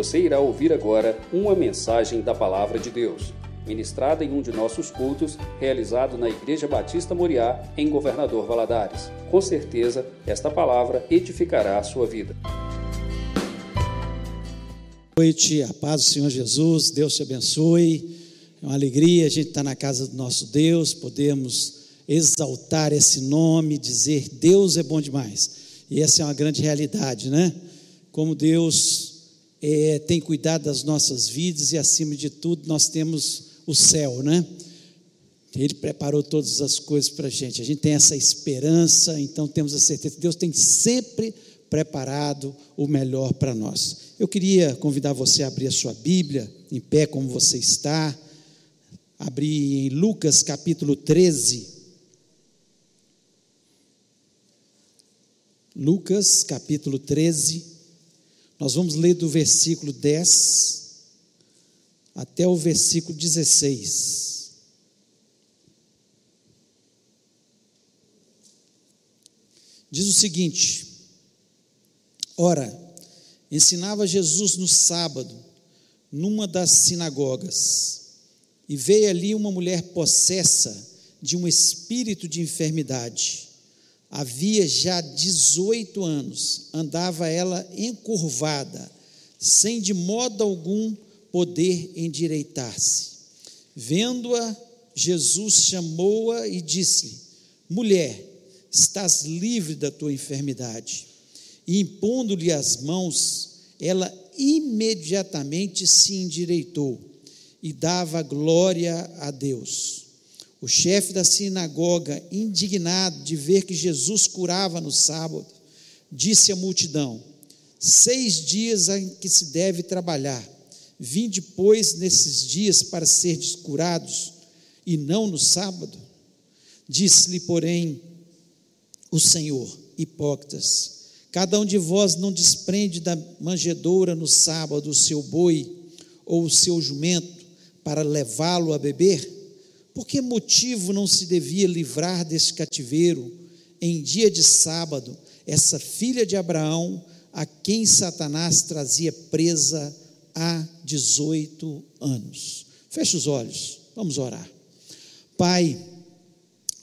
Você irá ouvir agora uma mensagem da Palavra de Deus, ministrada em um de nossos cultos, realizado na Igreja Batista Moriá, em Governador Valadares. Com certeza, esta palavra edificará a sua vida. Boa noite, a paz do Senhor Jesus, Deus te abençoe. É uma alegria a gente estar na casa do nosso Deus, podemos exaltar esse nome, dizer Deus é bom demais. E essa é uma grande realidade, né? Como Deus é, tem cuidado das nossas vidas e, acima de tudo, nós temos o céu, né? Ele preparou todas as coisas para a gente. A gente tem essa esperança, então temos a certeza que Deus tem sempre preparado o melhor para nós. Eu queria convidar você a abrir a sua Bíblia, em pé como você está abrir em Lucas capítulo 13. Lucas capítulo 13. Nós vamos ler do versículo 10 até o versículo 16. Diz o seguinte: Ora, ensinava Jesus no sábado, numa das sinagogas e veio ali uma mulher possessa de um espírito de enfermidade. Havia já 18 anos, andava ela encurvada, sem de modo algum poder endireitar-se. Vendo-a, Jesus chamou-a e disse-lhe: Mulher, estás livre da tua enfermidade. E impondo-lhe as mãos, ela imediatamente se endireitou e dava glória a Deus. O chefe da sinagoga, indignado de ver que Jesus curava no sábado, disse à multidão: Seis dias em que se deve trabalhar, vim depois nesses dias para ser curados, e não no sábado. Disse-lhe, porém, o Senhor: Hipócritas, cada um de vós não desprende da manjedoura no sábado o seu boi ou o seu jumento para levá-lo a beber? Por que motivo não se devia livrar desse cativeiro em dia de sábado essa filha de Abraão, a quem Satanás trazia presa há 18 anos? Feche os olhos, vamos orar. Pai,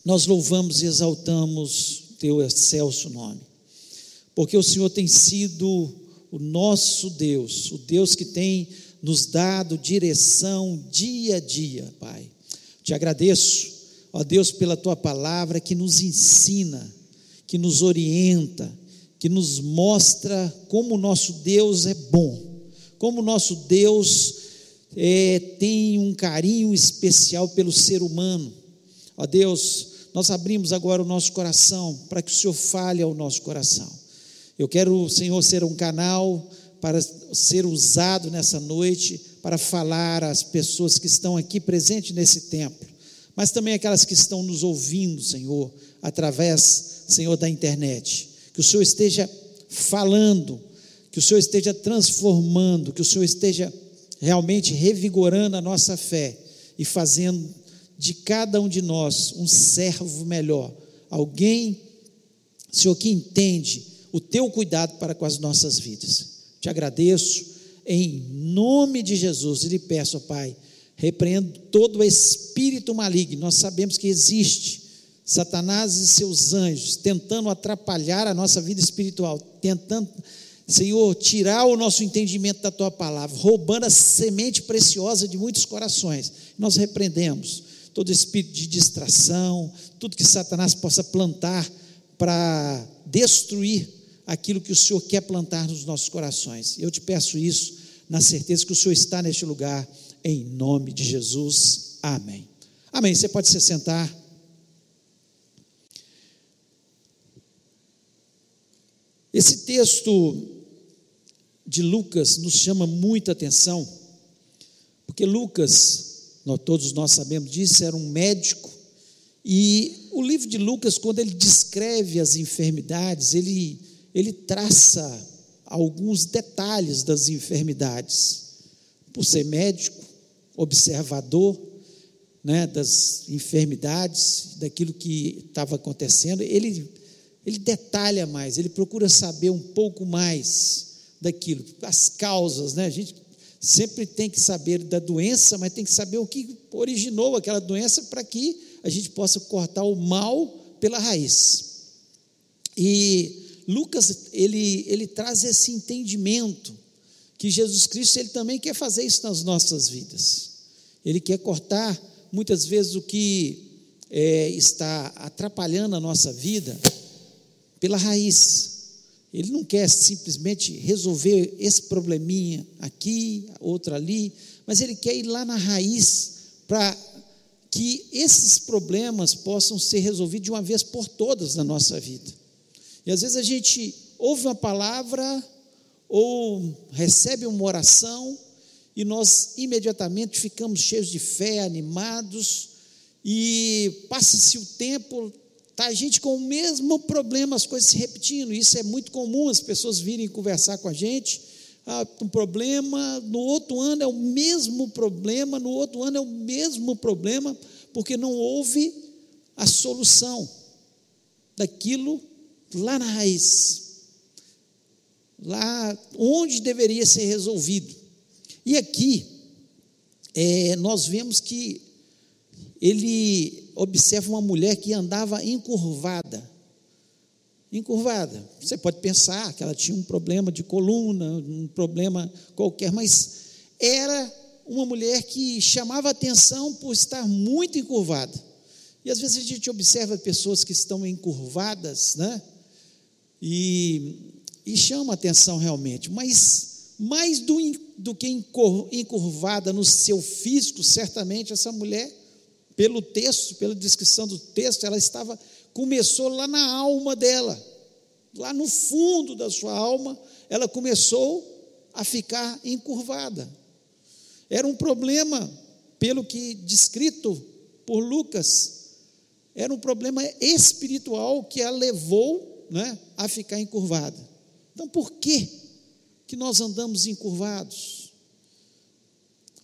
nós louvamos e exaltamos teu excelso nome, porque o Senhor tem sido o nosso Deus, o Deus que tem nos dado direção dia a dia, Pai. Te agradeço, ó Deus, pela tua palavra que nos ensina, que nos orienta, que nos mostra como o nosso Deus é bom, como o nosso Deus é, tem um carinho especial pelo ser humano. Ó Deus, nós abrimos agora o nosso coração para que o Senhor fale ao nosso coração. Eu quero, Senhor, ser um canal para ser usado nessa noite para falar às pessoas que estão aqui presentes nesse templo, mas também aquelas que estão nos ouvindo, Senhor, através, Senhor, da internet. Que o Senhor esteja falando, que o Senhor esteja transformando, que o Senhor esteja realmente revigorando a nossa fé e fazendo de cada um de nós um servo melhor, alguém, Senhor, que entende o teu cuidado para com as nossas vidas. Te agradeço em nome de Jesus lhe peço, Pai, repreendo todo espírito maligno. Nós sabemos que existe Satanás e seus anjos tentando atrapalhar a nossa vida espiritual, tentando, Senhor, tirar o nosso entendimento da tua palavra, roubando a semente preciosa de muitos corações. Nós repreendemos todo espírito de distração, tudo que Satanás possa plantar para destruir aquilo que o Senhor quer plantar nos nossos corações. Eu te peço isso na certeza que o Senhor está neste lugar, em nome de Jesus. Amém. Amém. Você pode se sentar. Esse texto de Lucas nos chama muita atenção, porque Lucas, nós, todos nós sabemos disso, era um médico, e o livro de Lucas, quando ele descreve as enfermidades, ele ele traça alguns detalhes das enfermidades. Por ser médico, observador né, das enfermidades, daquilo que estava acontecendo, ele, ele detalha mais, ele procura saber um pouco mais daquilo, as causas, né? A gente sempre tem que saber da doença, mas tem que saber o que originou aquela doença para que a gente possa cortar o mal pela raiz. E Lucas, ele, ele traz esse entendimento que Jesus Cristo, ele também quer fazer isso nas nossas vidas. Ele quer cortar muitas vezes o que é, está atrapalhando a nossa vida pela raiz. Ele não quer simplesmente resolver esse probleminha aqui, outro ali, mas ele quer ir lá na raiz para que esses problemas possam ser resolvidos de uma vez por todas na nossa vida. E às vezes a gente ouve uma palavra ou recebe uma oração e nós imediatamente ficamos cheios de fé, animados, e passa-se o tempo, Está a gente com o mesmo problema, as coisas se repetindo. Isso é muito comum, as pessoas virem conversar com a gente. Ah, um problema, no outro ano é o mesmo problema, no outro ano é o mesmo problema, porque não houve a solução daquilo lá na raiz, lá onde deveria ser resolvido. E aqui, é, nós vemos que ele observa uma mulher que andava encurvada. Encurvada. Você pode pensar que ela tinha um problema de coluna, um problema qualquer, mas era uma mulher que chamava atenção por estar muito encurvada. E às vezes a gente observa pessoas que estão encurvadas, né? E, e chama atenção realmente, mas mais do, do que encurvada no seu físico, certamente essa mulher pelo texto, pela descrição do texto, ela estava começou lá na alma dela. Lá no fundo da sua alma, ela começou a ficar encurvada. Era um problema, pelo que descrito por Lucas, era um problema espiritual que a levou né, a ficar encurvada. Então, por que, que nós andamos encurvados?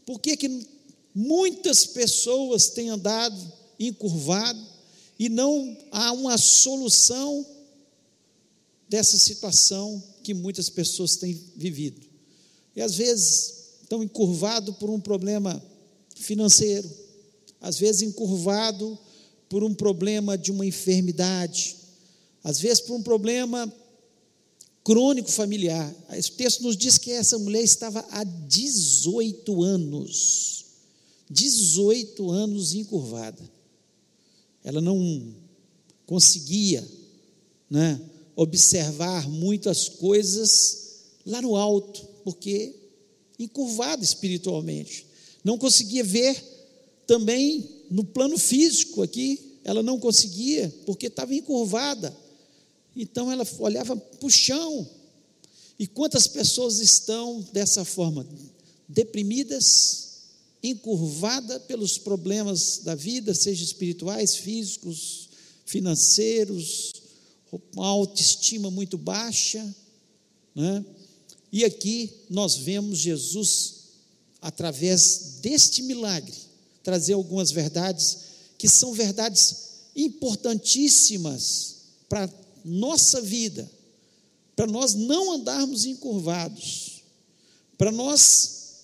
Por que, que Muitas pessoas têm andado encurvado e não há uma solução dessa situação que muitas pessoas têm vivido. E às vezes estão encurvados por um problema financeiro, às vezes encurvado por um problema de uma enfermidade, às vezes por um problema crônico familiar. Esse texto nos diz que essa mulher estava há 18 anos 18 anos encurvada. Ela não conseguia né, observar muitas coisas lá no alto, porque encurvada espiritualmente. Não conseguia ver também no plano físico aqui, ela não conseguia, porque estava encurvada. Então ela olhava para o chão. E quantas pessoas estão dessa forma? Deprimidas, encurvada pelos problemas da vida, seja espirituais, físicos, financeiros, uma autoestima muito baixa, né? E aqui nós vemos Jesus, através deste milagre, trazer algumas verdades que são verdades importantíssimas para nossa vida, para nós não andarmos encurvados, para nós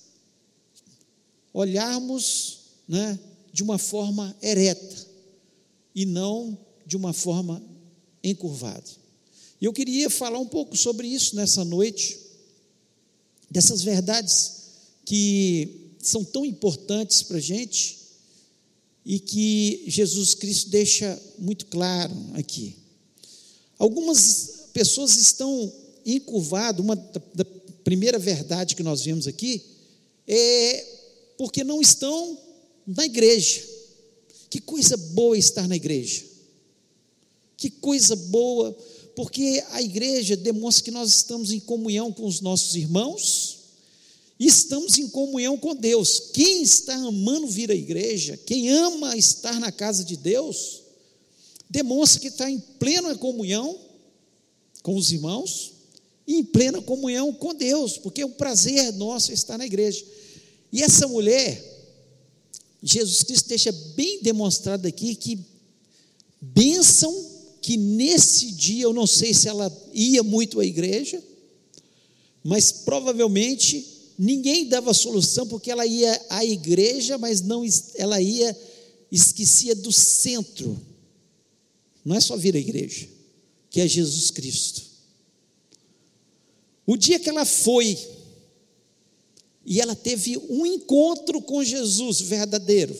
olharmos né, de uma forma ereta e não de uma forma encurvada. E eu queria falar um pouco sobre isso nessa noite, dessas verdades que são tão importantes para a gente e que Jesus Cristo deixa muito claro aqui. Algumas pessoas estão encurvadas, uma da primeira verdade que nós vemos aqui é porque não estão na igreja. Que coisa boa estar na igreja. Que coisa boa, porque a igreja demonstra que nós estamos em comunhão com os nossos irmãos e estamos em comunhão com Deus. Quem está amando vir à igreja, quem ama estar na casa de Deus, demonstra que está em plena comunhão com os irmãos e em plena comunhão com Deus, porque o prazer nosso é estar na igreja. E essa mulher, Jesus Cristo deixa bem demonstrado aqui que bênção que nesse dia, eu não sei se ela ia muito à igreja, mas provavelmente ninguém dava solução porque ela ia à igreja, mas não ela ia esquecia do centro. Não é só vir à igreja, que é Jesus Cristo. O dia que ela foi e ela teve um encontro com Jesus verdadeiro,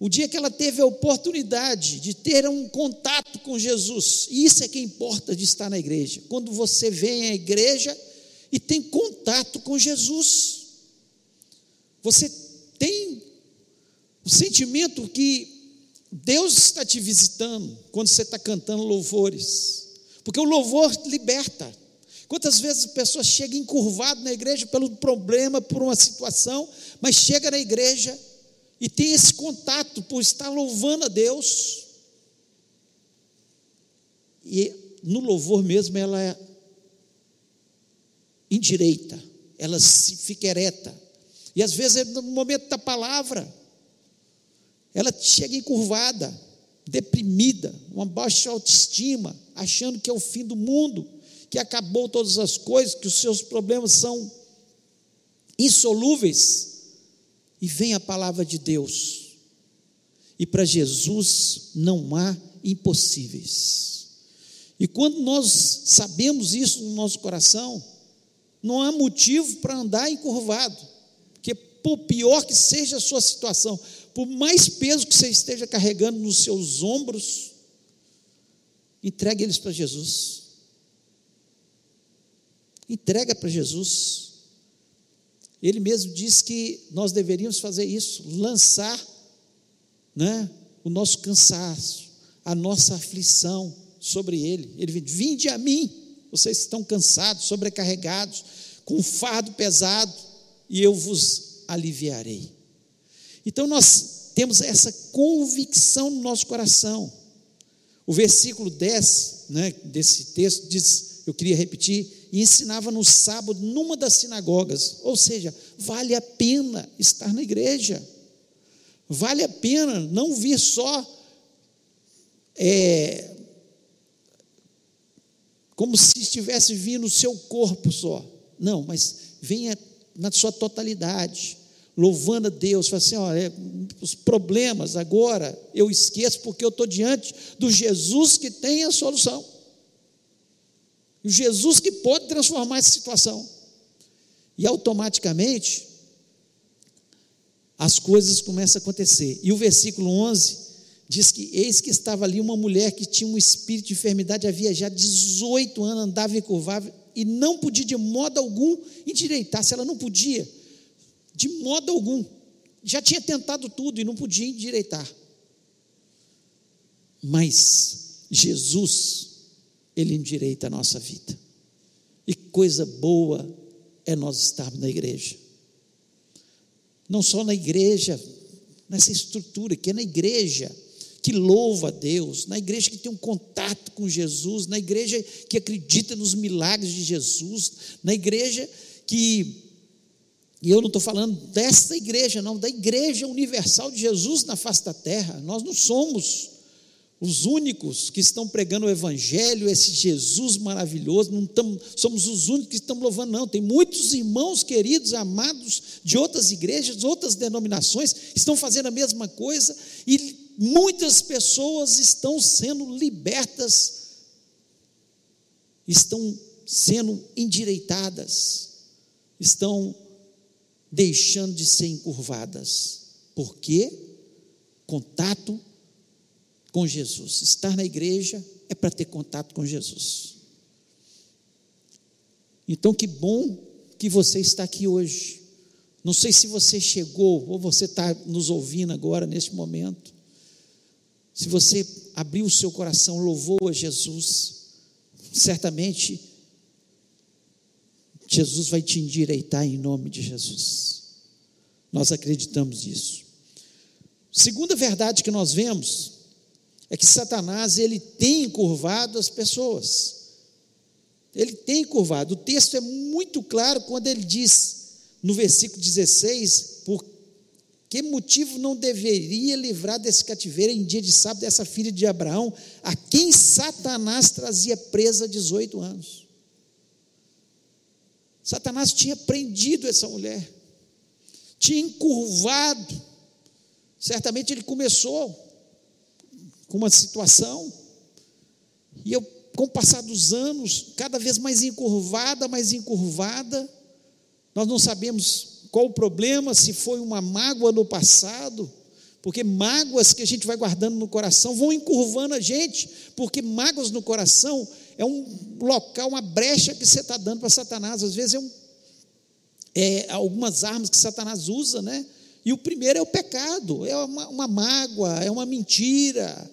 o dia que ela teve a oportunidade de ter um contato com Jesus, isso é que importa de estar na igreja. Quando você vem à igreja e tem contato com Jesus, você tem o sentimento que Deus está te visitando quando você está cantando louvores, porque o louvor liberta. Quantas vezes a pessoa chega encurvada na igreja pelo problema, por uma situação, mas chega na igreja e tem esse contato por estar louvando a Deus. E no louvor mesmo ela é endireita, ela se fica ereta. E às vezes no momento da palavra, ela chega encurvada, deprimida, uma baixa autoestima, achando que é o fim do mundo, que acabou todas as coisas, que os seus problemas são insolúveis e vem a palavra de Deus. E para Jesus não há impossíveis. E quando nós sabemos isso no nosso coração, não há motivo para andar encurvado, porque por pior que seja a sua situação, por mais peso que você esteja carregando nos seus ombros, entregue eles para Jesus. Entrega para Jesus. Ele mesmo diz que nós deveríamos fazer isso, lançar né, o nosso cansaço, a nossa aflição sobre Ele. Ele Vinde a mim, vocês estão cansados, sobrecarregados, com fardo pesado, e eu vos aliviarei. Então nós temos essa convicção no nosso coração. O versículo 10 né, desse texto diz: eu queria repetir, e ensinava no sábado numa das sinagogas. Ou seja, vale a pena estar na igreja. Vale a pena não vir só é, como se estivesse vindo o seu corpo só. Não, mas venha na sua totalidade, louvando a Deus, fala assim: olha, os problemas agora eu esqueço porque eu estou diante do Jesus que tem a solução. Jesus que pode transformar essa situação. E automaticamente as coisas começam a acontecer. E o versículo 11 diz que eis que estava ali uma mulher que tinha um espírito de enfermidade, havia já 18 anos, andava e curvava e não podia de modo algum endireitar-se, ela não podia, de modo algum. Já tinha tentado tudo e não podia endireitar. Mas Jesus ele endireita a nossa vida. E coisa boa é nós estarmos na igreja. Não só na igreja, nessa estrutura, que é na igreja que louva a Deus, na igreja que tem um contato com Jesus, na igreja que acredita nos milagres de Jesus, na igreja que. E eu não estou falando desta igreja, não, da igreja universal de Jesus na face da terra. Nós não somos os únicos que estão pregando o Evangelho, esse Jesus maravilhoso, não tamo, somos os únicos que estão louvando, não. Tem muitos irmãos queridos, amados de outras igrejas, outras denominações, estão fazendo a mesma coisa e muitas pessoas estão sendo libertas, estão sendo endireitadas, estão deixando de ser encurvadas. Por quê? Contato com Jesus. Estar na igreja é para ter contato com Jesus. Então, que bom que você está aqui hoje. Não sei se você chegou ou você está nos ouvindo agora, neste momento. Se você abriu o seu coração, louvou a Jesus, certamente Jesus vai te endireitar em nome de Jesus. Nós acreditamos nisso. Segunda verdade que nós vemos é que Satanás ele tem encurvado as pessoas. Ele tem encurvado. O texto é muito claro quando ele diz no versículo 16, por que motivo não deveria livrar desse cativeiro em dia de sábado dessa filha de Abraão, a quem Satanás trazia presa há 18 anos? Satanás tinha prendido essa mulher, tinha encurvado. Certamente ele começou com uma situação, e eu, com o passar dos anos, cada vez mais encurvada, mais encurvada, nós não sabemos qual o problema, se foi uma mágoa no passado, porque mágoas que a gente vai guardando no coração vão encurvando a gente, porque mágoas no coração é um local, uma brecha que você está dando para Satanás. Às vezes é, um, é, algumas armas que Satanás usa, né? E o primeiro é o pecado, é uma, uma mágoa, é uma mentira,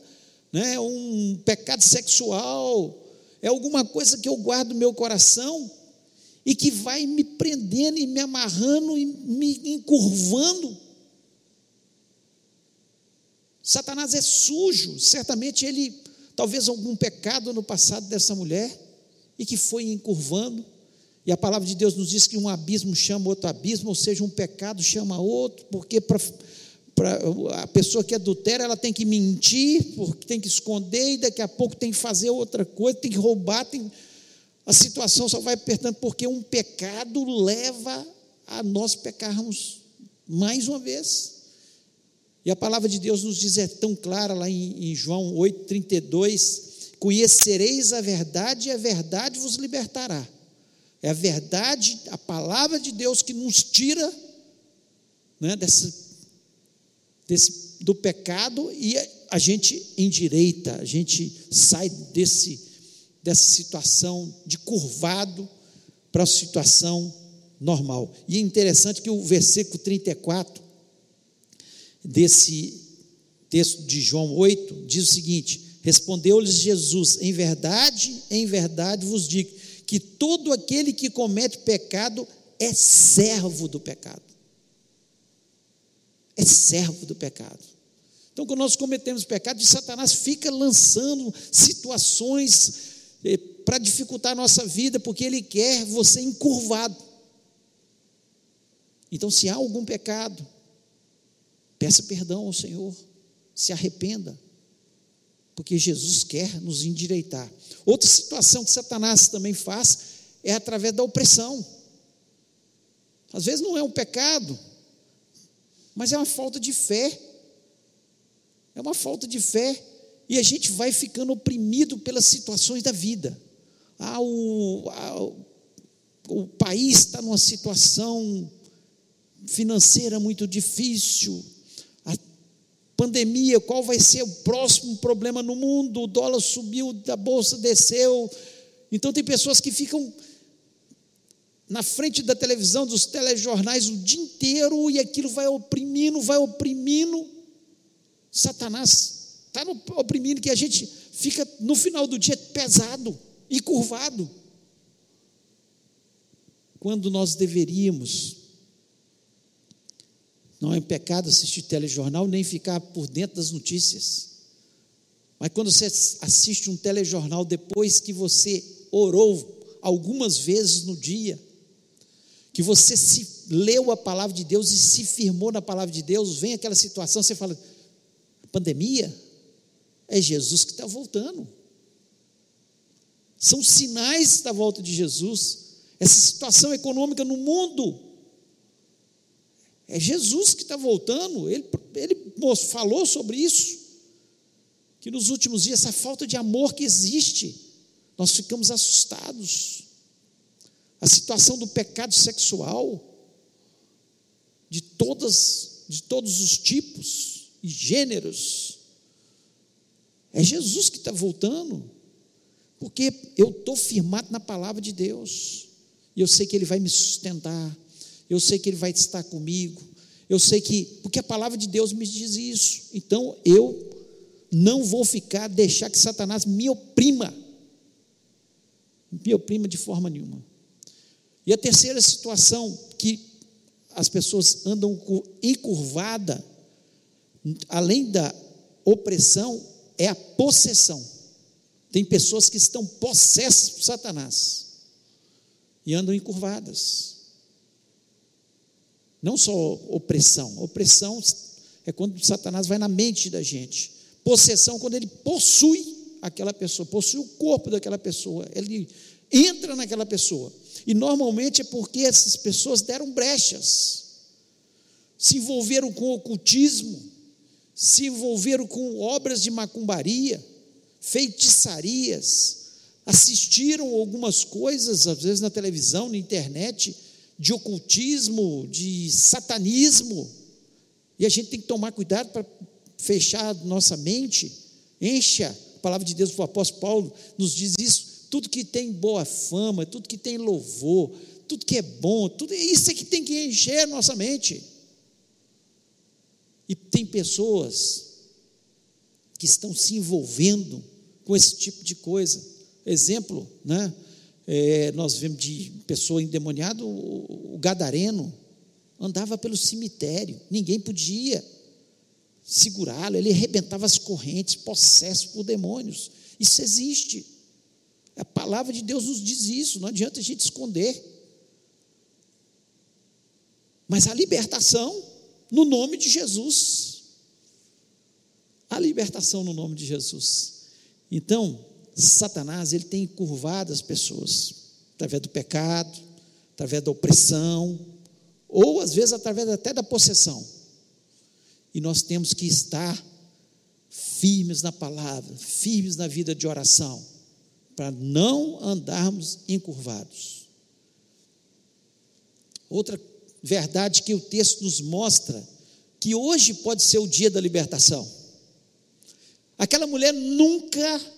né? é um pecado sexual, é alguma coisa que eu guardo no meu coração e que vai me prendendo e me amarrando e me encurvando Satanás é sujo, certamente ele, talvez algum pecado no passado dessa mulher, e que foi encurvando, e a palavra de Deus nos diz que um abismo chama outro abismo, ou seja, um pecado chama outro, porque para a pessoa que adultera, ela tem que mentir, porque tem que esconder, e daqui a pouco tem que fazer outra coisa, tem que roubar, tem... a situação só vai apertando, porque um pecado leva a nós pecarmos mais uma vez. E a palavra de Deus nos diz, é tão clara lá em, em João 8,32: Conhecereis a verdade e a verdade vos libertará. É a verdade, a palavra de Deus que nos tira né, desse, desse, do pecado e a gente endireita, a gente sai desse, dessa situação de curvado para a situação normal. E é interessante que o versículo 34 desse texto de João 8 diz o seguinte: Respondeu-lhes Jesus: Em verdade, em verdade vos digo que todo aquele que comete pecado é servo do pecado. É servo do pecado. Então, quando nós cometemos pecado, Satanás fica lançando situações eh, para dificultar a nossa vida, porque ele quer você encurvado. Então, se há algum pecado, Peça perdão ao Senhor, se arrependa, porque Jesus quer nos endireitar. Outra situação que Satanás também faz é através da opressão. Às vezes não é um pecado, mas é uma falta de fé. É uma falta de fé. E a gente vai ficando oprimido pelas situações da vida. Ah, o, ah, o país está numa situação financeira muito difícil, pandemia, qual vai ser o próximo problema no mundo? O dólar subiu, a bolsa desceu. Então tem pessoas que ficam na frente da televisão, dos telejornais o dia inteiro e aquilo vai oprimindo, vai oprimindo. Satanás está oprimindo que a gente fica no final do dia pesado e curvado. Quando nós deveríamos não é um pecado assistir telejornal nem ficar por dentro das notícias. Mas quando você assiste um telejornal depois que você orou algumas vezes no dia, que você se leu a palavra de Deus e se firmou na palavra de Deus, vem aquela situação, você fala: pandemia? É Jesus que está voltando. São sinais da volta de Jesus. Essa situação econômica no mundo é Jesus que está voltando, ele, ele falou sobre isso. Que nos últimos dias, essa falta de amor que existe, nós ficamos assustados. A situação do pecado sexual, de, todas, de todos os tipos e gêneros, é Jesus que está voltando, porque eu estou firmado na palavra de Deus, e eu sei que Ele vai me sustentar, eu sei que Ele vai estar comigo, eu sei que, porque a palavra de Deus me diz isso, então eu não vou ficar, deixar que Satanás me oprima, me oprima de forma nenhuma. E a terceira situação que as pessoas andam encurvada, além da opressão, é a possessão. Tem pessoas que estão possessas por Satanás e andam encurvadas. Não só opressão. Opressão é quando Satanás vai na mente da gente. Possessão, quando ele possui aquela pessoa, possui o corpo daquela pessoa, ele entra naquela pessoa. E normalmente é porque essas pessoas deram brechas, se envolveram com ocultismo, se envolveram com obras de macumbaria, feitiçarias, assistiram algumas coisas, às vezes na televisão, na internet, de ocultismo, de satanismo, e a gente tem que tomar cuidado para fechar nossa mente, encha, a palavra de Deus, o apóstolo Paulo nos diz isso, tudo que tem boa fama, tudo que tem louvor, tudo que é bom, tudo isso é que tem que encher nossa mente. E tem pessoas que estão se envolvendo com esse tipo de coisa. Exemplo, né? É, nós vemos de pessoa endemoniada, o, o gadareno andava pelo cemitério, ninguém podia segurá-lo, ele arrebentava as correntes, possesso por demônios. Isso existe. A palavra de Deus nos diz isso, não adianta a gente esconder. Mas a libertação no nome de Jesus. A libertação no nome de Jesus. Então, Satanás, ele tem curvado as pessoas através do pecado, através da opressão, ou às vezes através até da possessão. E nós temos que estar firmes na palavra, firmes na vida de oração, para não andarmos encurvados. Outra verdade que o texto nos mostra, que hoje pode ser o dia da libertação. Aquela mulher nunca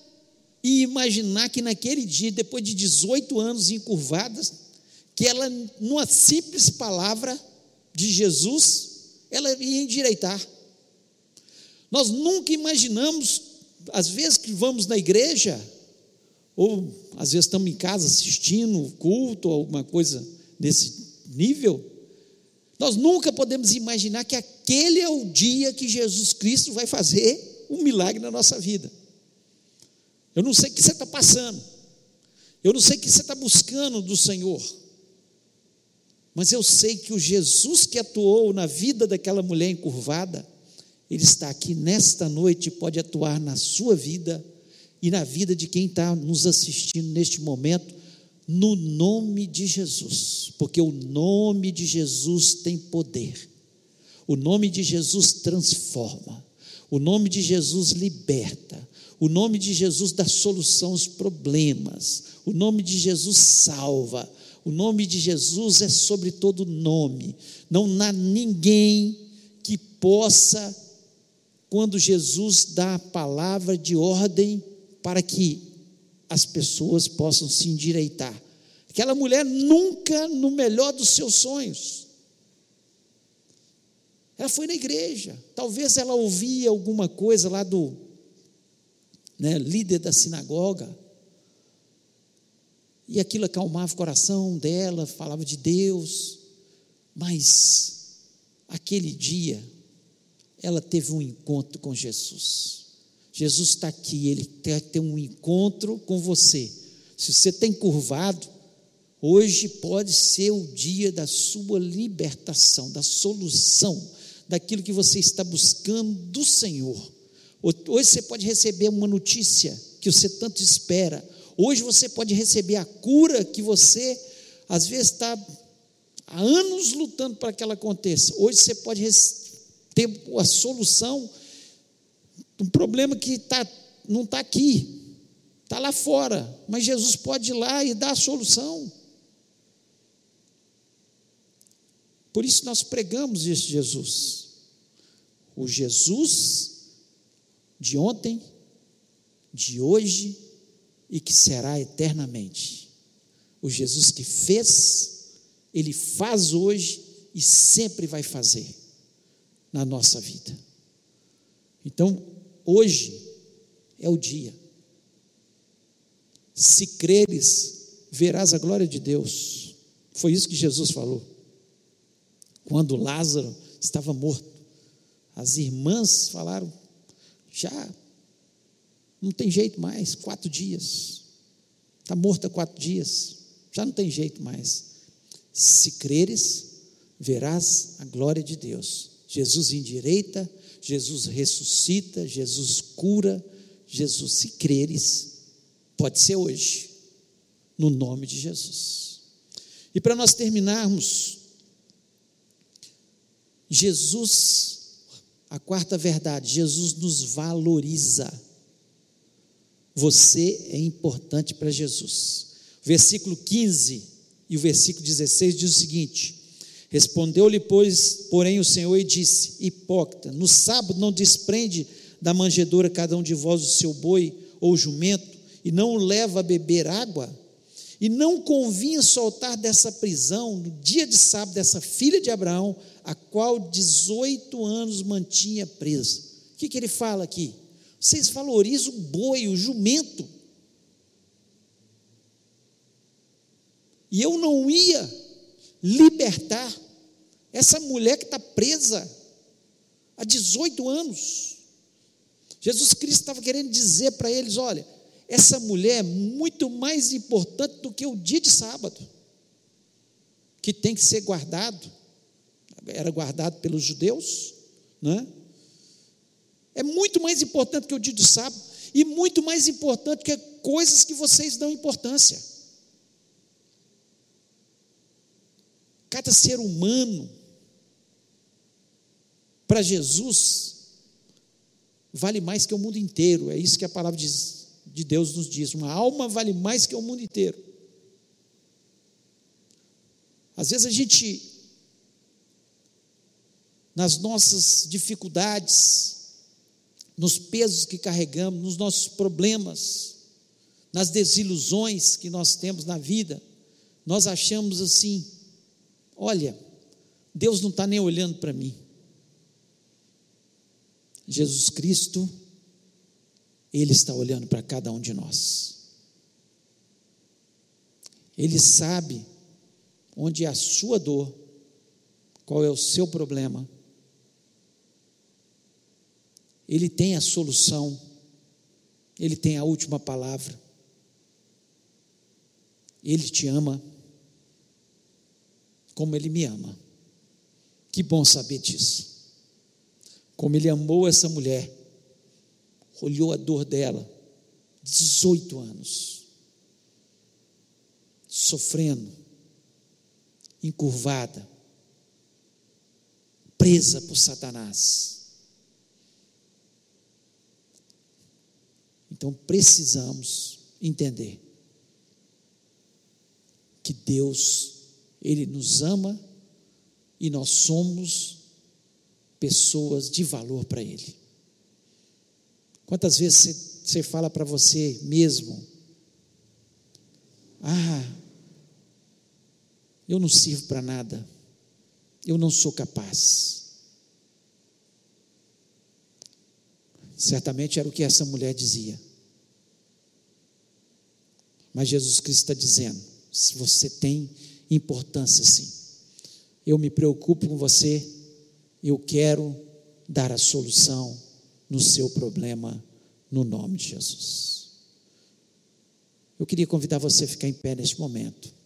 ia imaginar que naquele dia, depois de 18 anos encurvadas, que ela, numa simples palavra de Jesus, ela ia endireitar. Nós nunca imaginamos, às vezes que vamos na igreja, ou às vezes estamos em casa assistindo culto, ou alguma coisa desse nível, nós nunca podemos imaginar que aquele é o dia que Jesus Cristo vai fazer um milagre na nossa vida. Eu não sei o que você está passando, eu não sei o que você está buscando do Senhor, mas eu sei que o Jesus que atuou na vida daquela mulher encurvada, ele está aqui nesta noite e pode atuar na sua vida e na vida de quem está nos assistindo neste momento, no nome de Jesus, porque o nome de Jesus tem poder, o nome de Jesus transforma, o nome de Jesus liberta, o nome de Jesus dá solução aos problemas, o nome de Jesus salva, o nome de Jesus é sobre todo nome. Não há ninguém que possa, quando Jesus dá a palavra de ordem para que as pessoas possam se endireitar. Aquela mulher nunca, no melhor dos seus sonhos, ela foi na igreja. Talvez ela ouvia alguma coisa lá do né, líder da sinagoga e aquilo acalmava o coração dela, falava de Deus, mas aquele dia ela teve um encontro com Jesus. Jesus está aqui, ele quer ter um encontro com você. Se você tem curvado, hoje pode ser o dia da sua libertação, da solução, daquilo que você está buscando do Senhor. Hoje você pode receber uma notícia que você tanto espera Hoje você pode receber a cura que você, às vezes, está há anos lutando para que ela aconteça. Hoje você pode ter a solução de um problema que tá, não está aqui, está lá fora, mas Jesus pode ir lá e dar a solução. Por isso nós pregamos este Jesus. O Jesus de ontem, de hoje e que será eternamente. O Jesus que fez, ele faz hoje e sempre vai fazer na nossa vida. Então, hoje é o dia. Se creres, verás a glória de Deus. Foi isso que Jesus falou. Quando Lázaro estava morto, as irmãs falaram: já não tem jeito mais, quatro dias. Está morto há quatro dias. Já não tem jeito mais. Se creres, verás a glória de Deus. Jesus endireita, Jesus ressuscita, Jesus cura, Jesus, se creres, pode ser hoje, no nome de Jesus. E para nós terminarmos, Jesus, a quarta verdade, Jesus nos valoriza. Você é importante para Jesus. Versículo 15 e o versículo 16 diz o seguinte: Respondeu-lhe, pois, porém, o Senhor e disse: Hipócrita, no sábado não desprende da manjedoura cada um de vós o seu boi ou jumento, e não o leva a beber água? E não convinha soltar dessa prisão, no dia de sábado, dessa filha de Abraão, a qual 18 anos mantinha presa. O que, que ele fala aqui? Vocês valorizam o boi, o jumento. E eu não ia libertar essa mulher que está presa há 18 anos. Jesus Cristo estava querendo dizer para eles: olha, essa mulher é muito mais importante do que o dia de sábado, que tem que ser guardado, era guardado pelos judeus, não é? É muito mais importante que o dia de sábado, e muito mais importante que coisas que vocês dão importância. Cada ser humano, para Jesus, vale mais que o mundo inteiro, é isso que a palavra diz, de Deus nos diz: uma alma vale mais que o mundo inteiro. Às vezes a gente, nas nossas dificuldades, nos pesos que carregamos, nos nossos problemas, nas desilusões que nós temos na vida, nós achamos assim, Olha, Deus não está nem olhando para mim. Jesus Cristo, Ele está olhando para cada um de nós. Ele sabe onde é a sua dor, qual é o seu problema. Ele tem a solução, Ele tem a última palavra. Ele te ama como Ele me ama. Que bom saber disso. Como Ele amou essa mulher, olhou a dor dela, 18 anos, sofrendo, encurvada, presa por Satanás. Então precisamos entender que Deus ele nos ama e nós somos pessoas de valor para Ele. Quantas vezes você, fala para você mesmo: Ah, eu não sirvo para nada, eu não sou capaz. Certamente era o que essa mulher dizia. Mas Jesus Cristo está dizendo: se você tem importância, sim. Eu me preocupo com você, eu quero dar a solução no seu problema, no nome de Jesus. Eu queria convidar você a ficar em pé neste momento.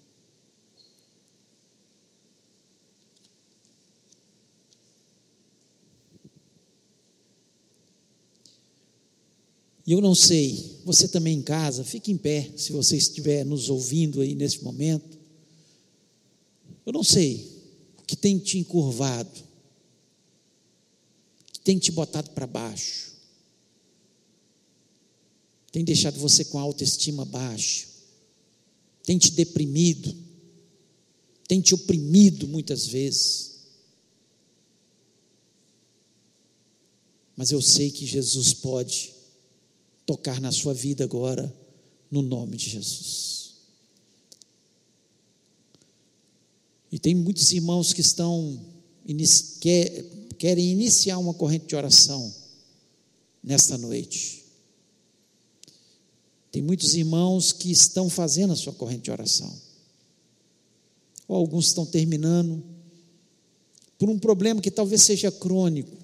E eu não sei, você também em casa, fique em pé, se você estiver nos ouvindo aí nesse momento. Eu não sei o que tem te encurvado, tem te botado para baixo, tem deixado você com a autoestima baixa, tem te deprimido, tem te oprimido muitas vezes. Mas eu sei que Jesus pode tocar na sua vida agora, no nome de Jesus. E tem muitos irmãos que estão querem iniciar uma corrente de oração nesta noite. Tem muitos irmãos que estão fazendo a sua corrente de oração. Ou alguns estão terminando por um problema que talvez seja crônico,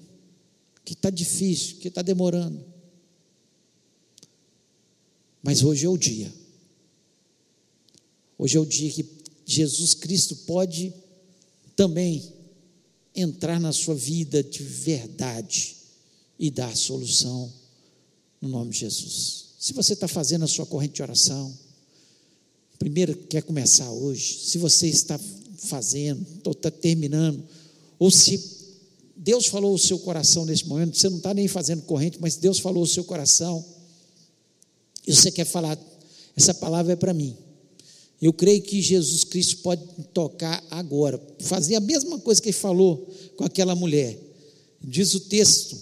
que está difícil, que está demorando. Mas hoje é o dia. Hoje é o dia que Jesus Cristo pode também entrar na sua vida de verdade e dar solução no nome de Jesus. Se você está fazendo a sua corrente de oração, primeiro quer começar hoje, se você está fazendo, está terminando, ou se Deus falou o seu coração nesse momento, você não está nem fazendo corrente, mas Deus falou o seu coração, e você quer falar, essa palavra é para mim. Eu creio que Jesus Cristo pode tocar agora, fazer a mesma coisa que ele falou com aquela mulher. Diz o texto,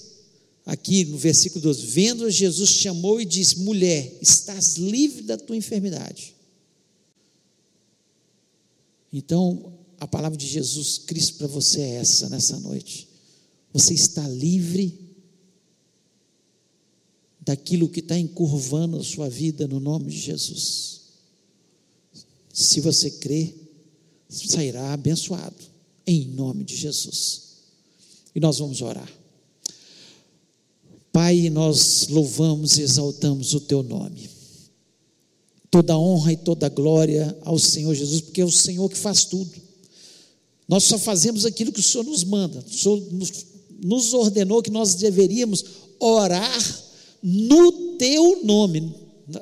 aqui no versículo 12: Vendo Jesus chamou e disse: Mulher, estás livre da tua enfermidade. Então, a palavra de Jesus Cristo para você é essa nessa noite. Você está livre daquilo que está encurvando a sua vida no nome de Jesus. Se você crê, sairá abençoado em nome de Jesus. E nós vamos orar. Pai, nós louvamos e exaltamos o teu nome. Toda honra e toda glória ao Senhor Jesus, porque é o Senhor que faz tudo. Nós só fazemos aquilo que o Senhor nos manda. O Senhor nos ordenou que nós deveríamos orar no teu nome.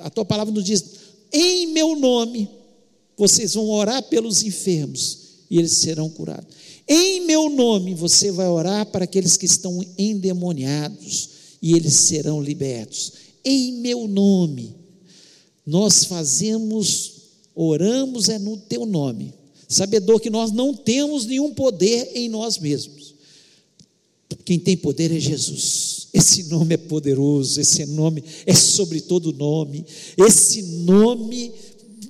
A tua palavra nos diz: em meu nome, vocês vão orar pelos enfermos e eles serão curados. Em meu nome, você vai orar para aqueles que estão endemoniados e eles serão libertos. Em meu nome, nós fazemos, oramos é no teu nome, sabedor que nós não temos nenhum poder em nós mesmos. Quem tem poder é Jesus. Esse nome é poderoso, esse nome é sobre todo nome. Esse nome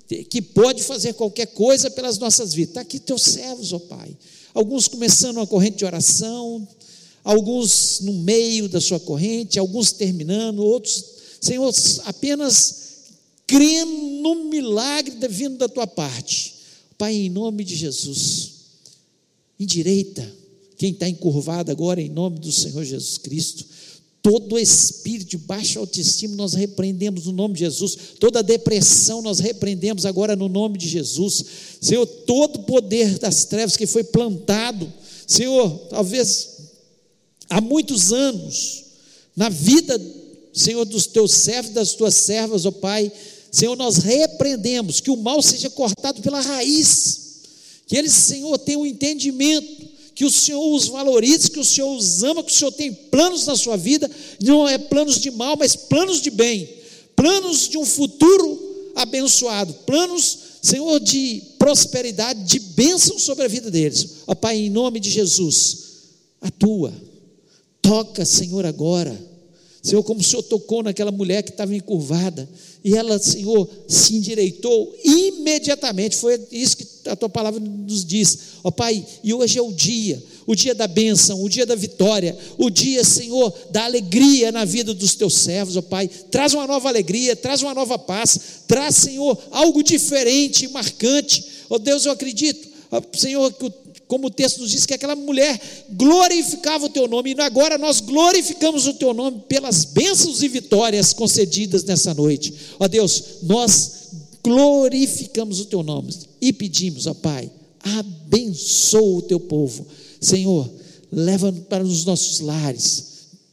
que pode fazer qualquer coisa pelas nossas vidas. Está aqui teus servos, ó Pai. Alguns começando uma corrente de oração, alguns no meio da sua corrente, alguns terminando, outros, Senhor, apenas crendo no milagre vindo da tua parte. Pai, em nome de Jesus, endireita quem está encurvado agora, em nome do Senhor Jesus Cristo. Todo espírito de baixa autoestima nós repreendemos no nome de Jesus. Toda depressão nós repreendemos agora no nome de Jesus. Senhor, todo poder das trevas que foi plantado, Senhor, talvez há muitos anos, na vida, Senhor, dos teus servos das tuas servas, ó Pai, Senhor, nós repreendemos que o mal seja cortado pela raiz, que eles, Senhor, tenham um entendimento que o Senhor os valorize, que o Senhor os ama, que o Senhor tem planos na sua vida, não é planos de mal, mas planos de bem, planos de um futuro abençoado, planos, Senhor, de prosperidade, de bênção sobre a vida deles. Ó Pai, em nome de Jesus, atua, toca, Senhor, agora. Senhor, como o Senhor tocou naquela mulher que estava encurvada, e ela, Senhor, se endireitou imediatamente. Foi isso que a tua palavra nos diz. Ó Pai, e hoje é o dia, o dia da bênção, o dia da vitória, o dia, Senhor, da alegria na vida dos teus servos, ó Pai. Traz uma nova alegria, traz uma nova paz, traz, Senhor, algo diferente, marcante. Ó Deus, eu acredito, Senhor, que o como o texto nos diz que aquela mulher glorificava o teu nome, e agora nós glorificamos o teu nome pelas bênçãos e vitórias concedidas nessa noite. Ó Deus, nós glorificamos o teu nome e pedimos, ó Pai, abençoa o teu povo. Senhor, leva para os nossos lares,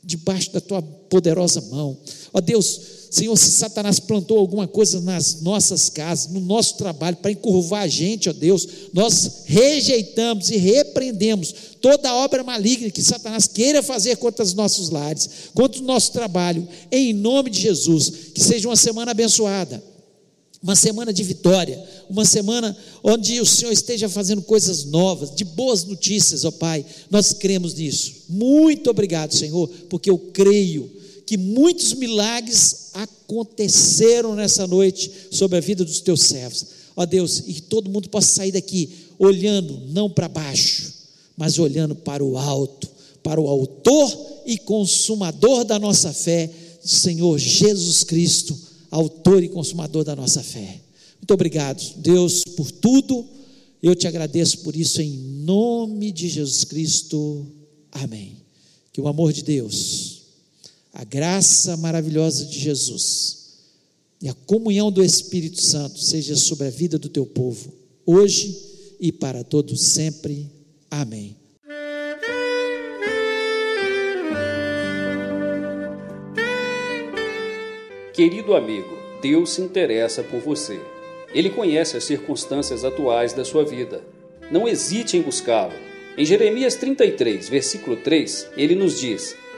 debaixo da tua poderosa mão. Ó Deus, Senhor, se Satanás plantou alguma coisa nas nossas casas, no nosso trabalho, para encurvar a gente, ó Deus, nós rejeitamos e repreendemos toda obra maligna que Satanás queira fazer contra os nossos lares, contra o nosso trabalho, em nome de Jesus. Que seja uma semana abençoada, uma semana de vitória, uma semana onde o Senhor esteja fazendo coisas novas, de boas notícias, ó Pai. Nós cremos nisso. Muito obrigado, Senhor, porque eu creio que muitos milagres aconteceram nessa noite sobre a vida dos teus servos. Ó Deus, e que todo mundo possa sair daqui olhando não para baixo, mas olhando para o alto, para o autor e consumador da nossa fé, Senhor Jesus Cristo, autor e consumador da nossa fé. Muito obrigado, Deus, por tudo. Eu te agradeço por isso em nome de Jesus Cristo. Amém. Que o amor de Deus a graça maravilhosa de Jesus e a comunhão do Espírito Santo seja sobre a vida do teu povo, hoje e para todos sempre. Amém. Querido amigo, Deus se interessa por você. Ele conhece as circunstâncias atuais da sua vida. Não hesite em buscá-lo. Em Jeremias 33, versículo 3, ele nos diz: